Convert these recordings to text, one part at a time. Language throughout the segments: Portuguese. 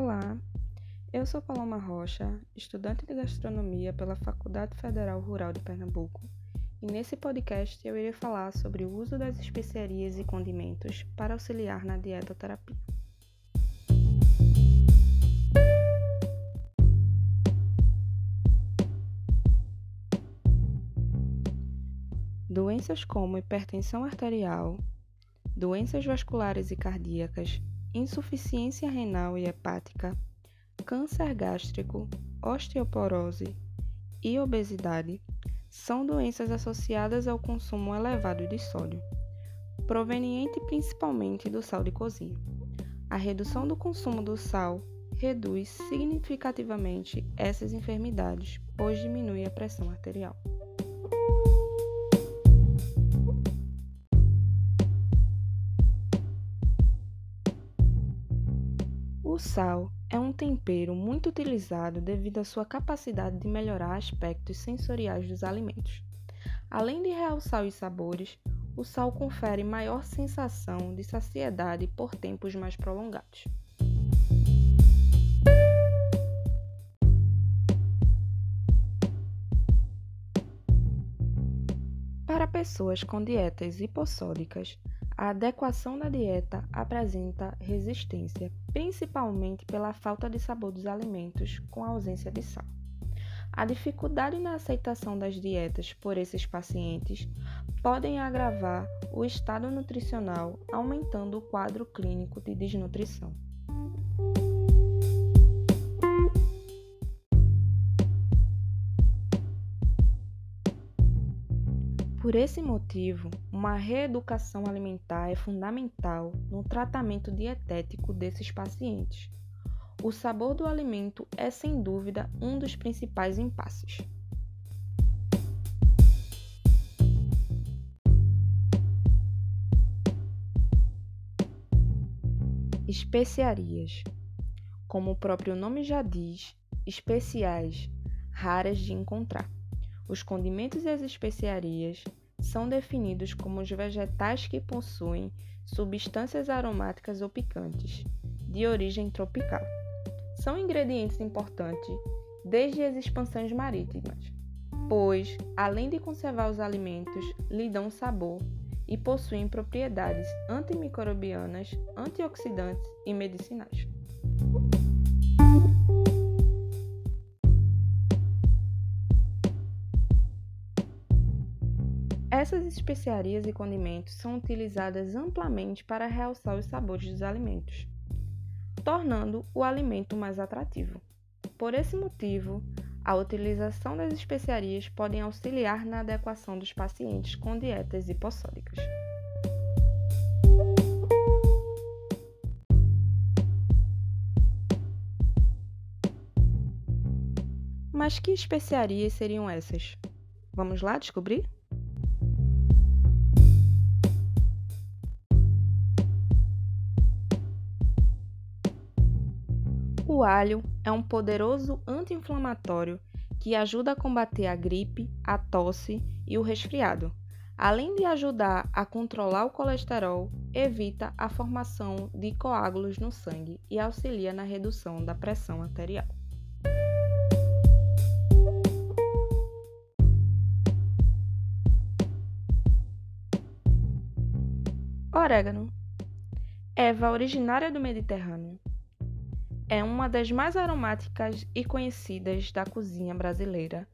Olá, eu sou Paloma Rocha, estudante de gastronomia pela Faculdade Federal Rural de Pernambuco, e nesse podcast eu irei falar sobre o uso das especiarias e condimentos para auxiliar na dietoterapia. Doenças como hipertensão arterial, doenças vasculares e cardíacas, insuficiência renal e hepática, câncer gástrico, osteoporose e obesidade são doenças associadas ao consumo elevado de sódio, proveniente principalmente do sal de cozinha. A redução do consumo do sal reduz significativamente essas enfermidades, pois diminui a pressão arterial. O sal é um tempero muito utilizado devido à sua capacidade de melhorar aspectos sensoriais dos alimentos. Além de realçar os sabores, o sal confere maior sensação de saciedade por tempos mais prolongados. Para pessoas com dietas hipossódicas, a adequação da dieta apresenta resistência, principalmente pela falta de sabor dos alimentos com a ausência de sal. A dificuldade na aceitação das dietas por esses pacientes podem agravar o estado nutricional, aumentando o quadro clínico de desnutrição. Por esse motivo, uma reeducação alimentar é fundamental no tratamento dietético desses pacientes. O sabor do alimento é sem dúvida um dos principais impasses. Especiarias. Como o próprio nome já diz, especiais, raras de encontrar. Os condimentos e as especiarias são definidos como os vegetais que possuem substâncias aromáticas ou picantes, de origem tropical. São ingredientes importantes desde as expansões marítimas, pois, além de conservar os alimentos, lhe dão sabor e possuem propriedades antimicrobianas, antioxidantes e medicinais. Essas especiarias e condimentos são utilizadas amplamente para realçar os sabores dos alimentos, tornando o alimento mais atrativo. Por esse motivo, a utilização das especiarias pode auxiliar na adequação dos pacientes com dietas hipossódicas. Mas que especiarias seriam essas? Vamos lá descobrir? O alho é um poderoso anti-inflamatório que ajuda a combater a gripe, a tosse e o resfriado. Além de ajudar a controlar o colesterol, evita a formação de coágulos no sangue e auxilia na redução da pressão arterial. Orégano. Erva originária do Mediterrâneo é uma das mais aromáticas e conhecidas da cozinha brasileira.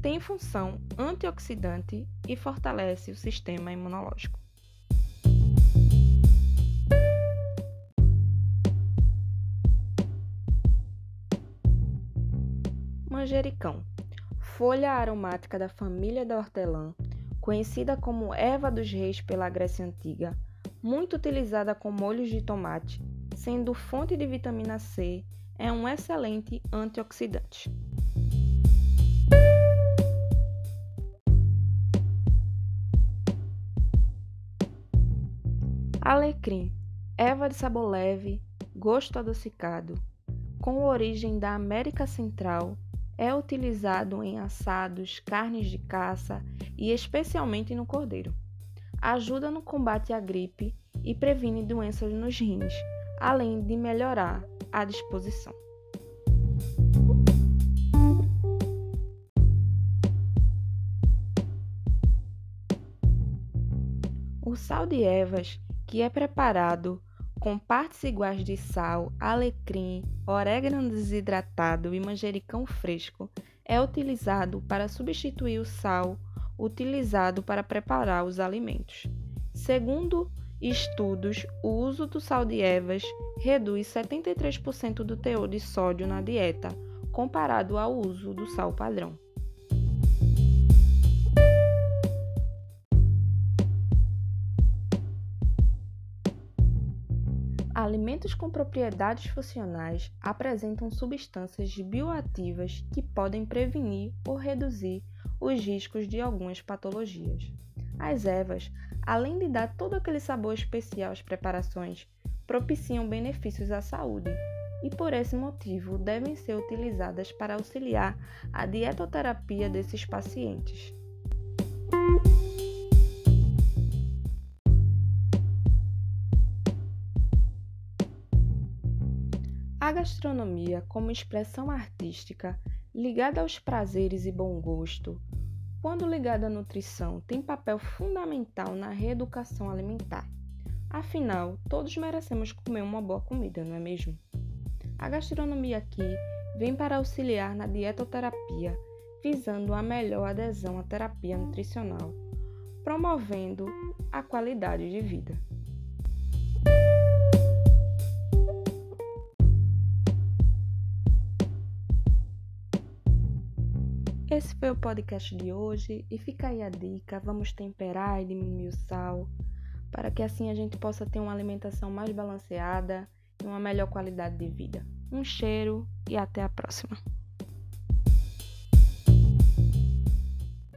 Tem função antioxidante e fortalece o sistema imunológico. Manjericão folha aromática da família da hortelã, conhecida como erva dos reis pela Grécia Antiga, muito utilizada com molhos de tomate, sendo fonte de vitamina C, é um excelente antioxidante. Alecrim, erva de sabor leve, gosto adocicado, com origem da América Central, é utilizado em assados, carnes de caça e especialmente no cordeiro. Ajuda no combate à gripe e previne doenças nos rins, além de melhorar à disposição. O sal de ervas, que é preparado com partes iguais de sal, alecrim, orégano desidratado e manjericão fresco, é utilizado para substituir o sal utilizado para preparar os alimentos. Segundo estudos, o uso do sal de ervas reduz 73% do teor de sódio na dieta, comparado ao uso do sal padrão. Alimentos com propriedades funcionais apresentam substâncias bioativas que podem prevenir ou reduzir os riscos de algumas patologias. As ervas, além de dar todo aquele sabor especial às preparações, propiciam benefícios à saúde e, por esse motivo, devem ser utilizadas para auxiliar a dietoterapia desses pacientes. A gastronomia, como expressão artística ligada aos prazeres e bom gosto, quando ligada à nutrição, tem papel fundamental na reeducação alimentar. Afinal, todos merecemos comer uma boa comida, não é mesmo? A gastronomia aqui vem para auxiliar na dietoterapia, visando a melhor adesão à terapia nutricional, promovendo a qualidade de vida. Esse foi o podcast de hoje e fica aí a dica: vamos temperar e diminuir o sal, para que assim a gente possa ter uma alimentação mais balanceada e uma melhor qualidade de vida. Um cheiro e até a próxima!